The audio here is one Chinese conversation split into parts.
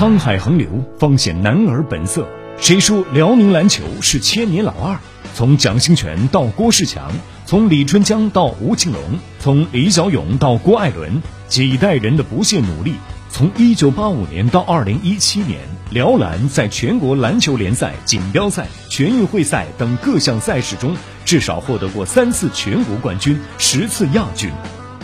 沧海横流，方显男儿本色。谁说辽宁篮球是千年老二？从蒋兴权到郭士强，从李春江到吴庆龙，从李小勇到郭艾伦，几代人的不懈努力。从1985年到2017年，辽篮在全国篮球联赛、锦标赛、全运会赛等各项赛事中，至少获得过三次全国冠军、十次亚军。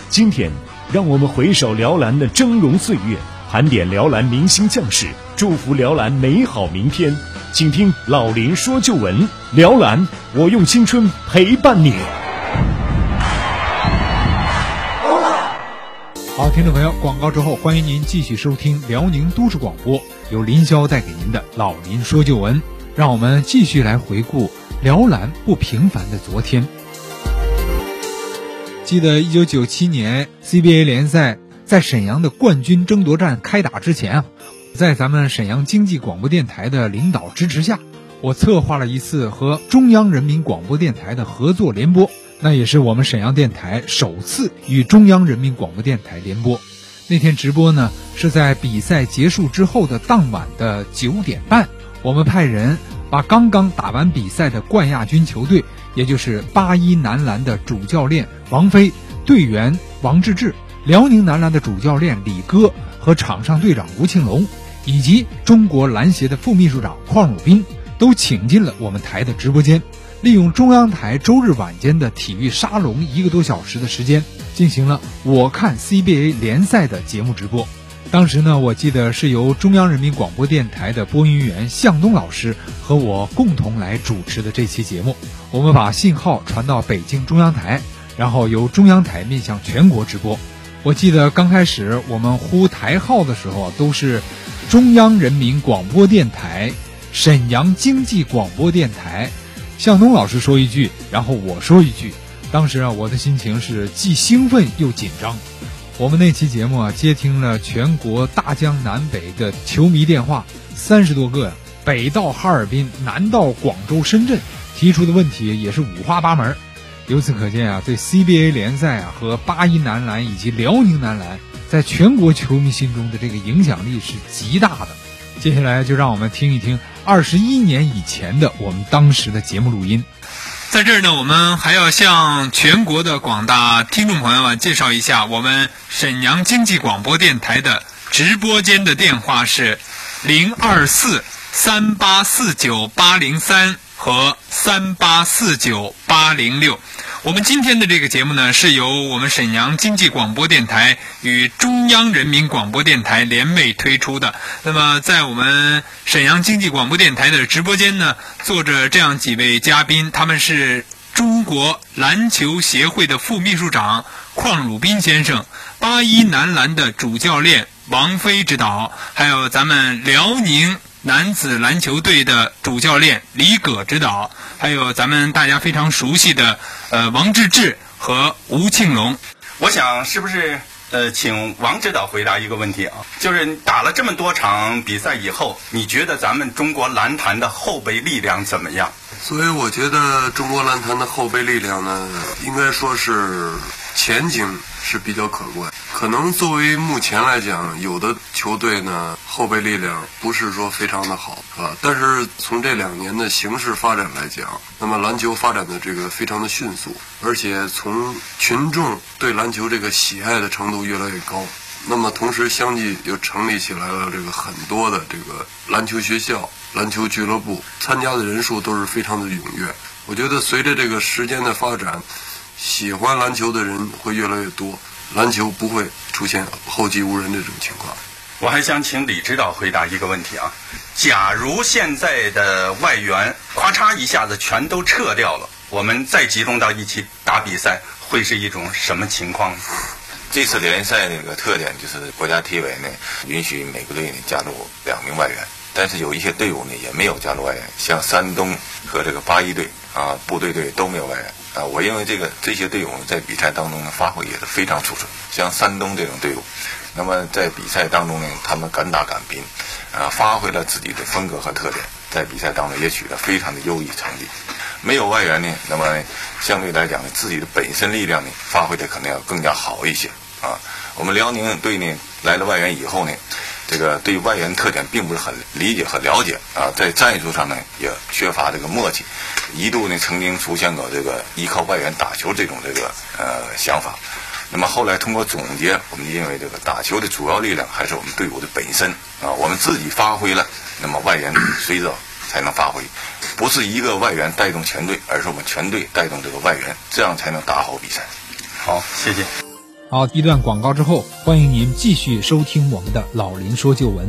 今天，让我们回首辽篮的峥嵘岁月。盘点辽篮明星将士，祝福辽篮美好明天。请听老林说旧闻，辽篮，我用青春陪伴你。好，听众朋友，广告之后，欢迎您继续收听辽宁都市广播，由林霄带给您的老林说旧闻。让我们继续来回顾辽篮不平凡的昨天。记得一九九七年 CBA 联赛。在沈阳的冠军争夺战开打之前啊，在咱们沈阳经济广播电台的领导支持下，我策划了一次和中央人民广播电台的合作联播，那也是我们沈阳电台首次与中央人民广播电台联播。那天直播呢是在比赛结束之后的当晚的九点半，我们派人把刚刚打完比赛的冠亚军球队，也就是八一男篮的主教练王飞、队员王治郅。辽宁男篮的主教练李戈和场上队长吴庆龙，以及中国篮协的副秘书长邝汝斌，都请进了我们台的直播间，利用中央台周日晚间的体育沙龙一个多小时的时间，进行了我看 CBA 联赛的节目直播。当时呢，我记得是由中央人民广播电台的播音员向东老师和我共同来主持的这期节目。我们把信号传到北京中央台，然后由中央台面向全国直播。我记得刚开始我们呼台号的时候，都是中央人民广播电台、沈阳经济广播电台。向东老师说一句，然后我说一句。当时啊，我的心情是既兴奋又紧张。我们那期节目啊，接听了全国大江南北的球迷电话，三十多个呀，北到哈尔滨，南到广州、深圳，提出的问题也是五花八门。由此可见啊，对 CBA 联赛啊和八一男篮以及辽宁男篮在全国球迷心中的这个影响力是极大的。接下来就让我们听一听二十一年以前的我们当时的节目录音。在这儿呢，我们还要向全国的广大听众朋友们介绍一下，我们沈阳经济广播电台的直播间的电话是零二四三八四九八零三和三八四九八零六。我们今天的这个节目呢，是由我们沈阳经济广播电台与中央人民广播电台联袂推出的。那么，在我们沈阳经济广播电台的直播间呢，坐着这样几位嘉宾，他们是中国篮球协会的副秘书长邝汝斌先生，八一男篮的主教练王飞指导，还有咱们辽宁。男子篮球队的主教练李葛指导，还有咱们大家非常熟悉的呃王治郅和吴庆龙。我想是不是呃，请王指导回答一个问题啊？就是打了这么多场比赛以后，你觉得咱们中国篮坛的后备力量怎么样？所以我觉得中国篮坛的后备力量呢，应该说是前景。是比较可观，可能作为目前来讲，有的球队呢后备力量不是说非常的好，啊，但是从这两年的形势发展来讲，那么篮球发展的这个非常的迅速，而且从群众对篮球这个喜爱的程度越来越高，那么同时相继又成立起来了这个很多的这个篮球学校、篮球俱乐部，参加的人数都是非常的踊跃。我觉得随着这个时间的发展。喜欢篮球的人会越来越多，篮球不会出现后继无人这种情况。我还想请李指导回答一个问题啊：假如现在的外援咔嚓一下子全都撤掉了，我们再集中到一起打比赛，会是一种什么情况呢？这次联赛那个特点就是国家体委呢允许每个队呢加入两名外援，但是有一些队伍呢也没有加入外援，像山东和这个八一队啊部队队都没有外援。啊，我认为这个这些队伍在比赛当中呢发挥也是非常出色。像山东这种队伍，那么在比赛当中呢，他们敢打敢拼，啊，发挥了自己的风格和特点，在比赛当中也取得非常的优异成绩。没有外援呢，那么相对来讲呢，自己的本身力量呢，发挥的可能要更加好一些。啊，我们辽宁队呢来了外援以后呢，这个对外援特点并不是很理解和了解啊，在战术上呢也缺乏这个默契，一度呢曾经出现过这个依靠外援打球这种这个呃想法。那么后来通过总结，我们认为这个打球的主要力量还是我们队伍的本身啊，我们自己发挥了，那么外援随着才能发挥，不是一个外援带动全队，而是我们全队带动这个外援，这样才能打好比赛。好，谢谢。好，一段广告之后，欢迎您继续收听我们的《老林说旧闻》。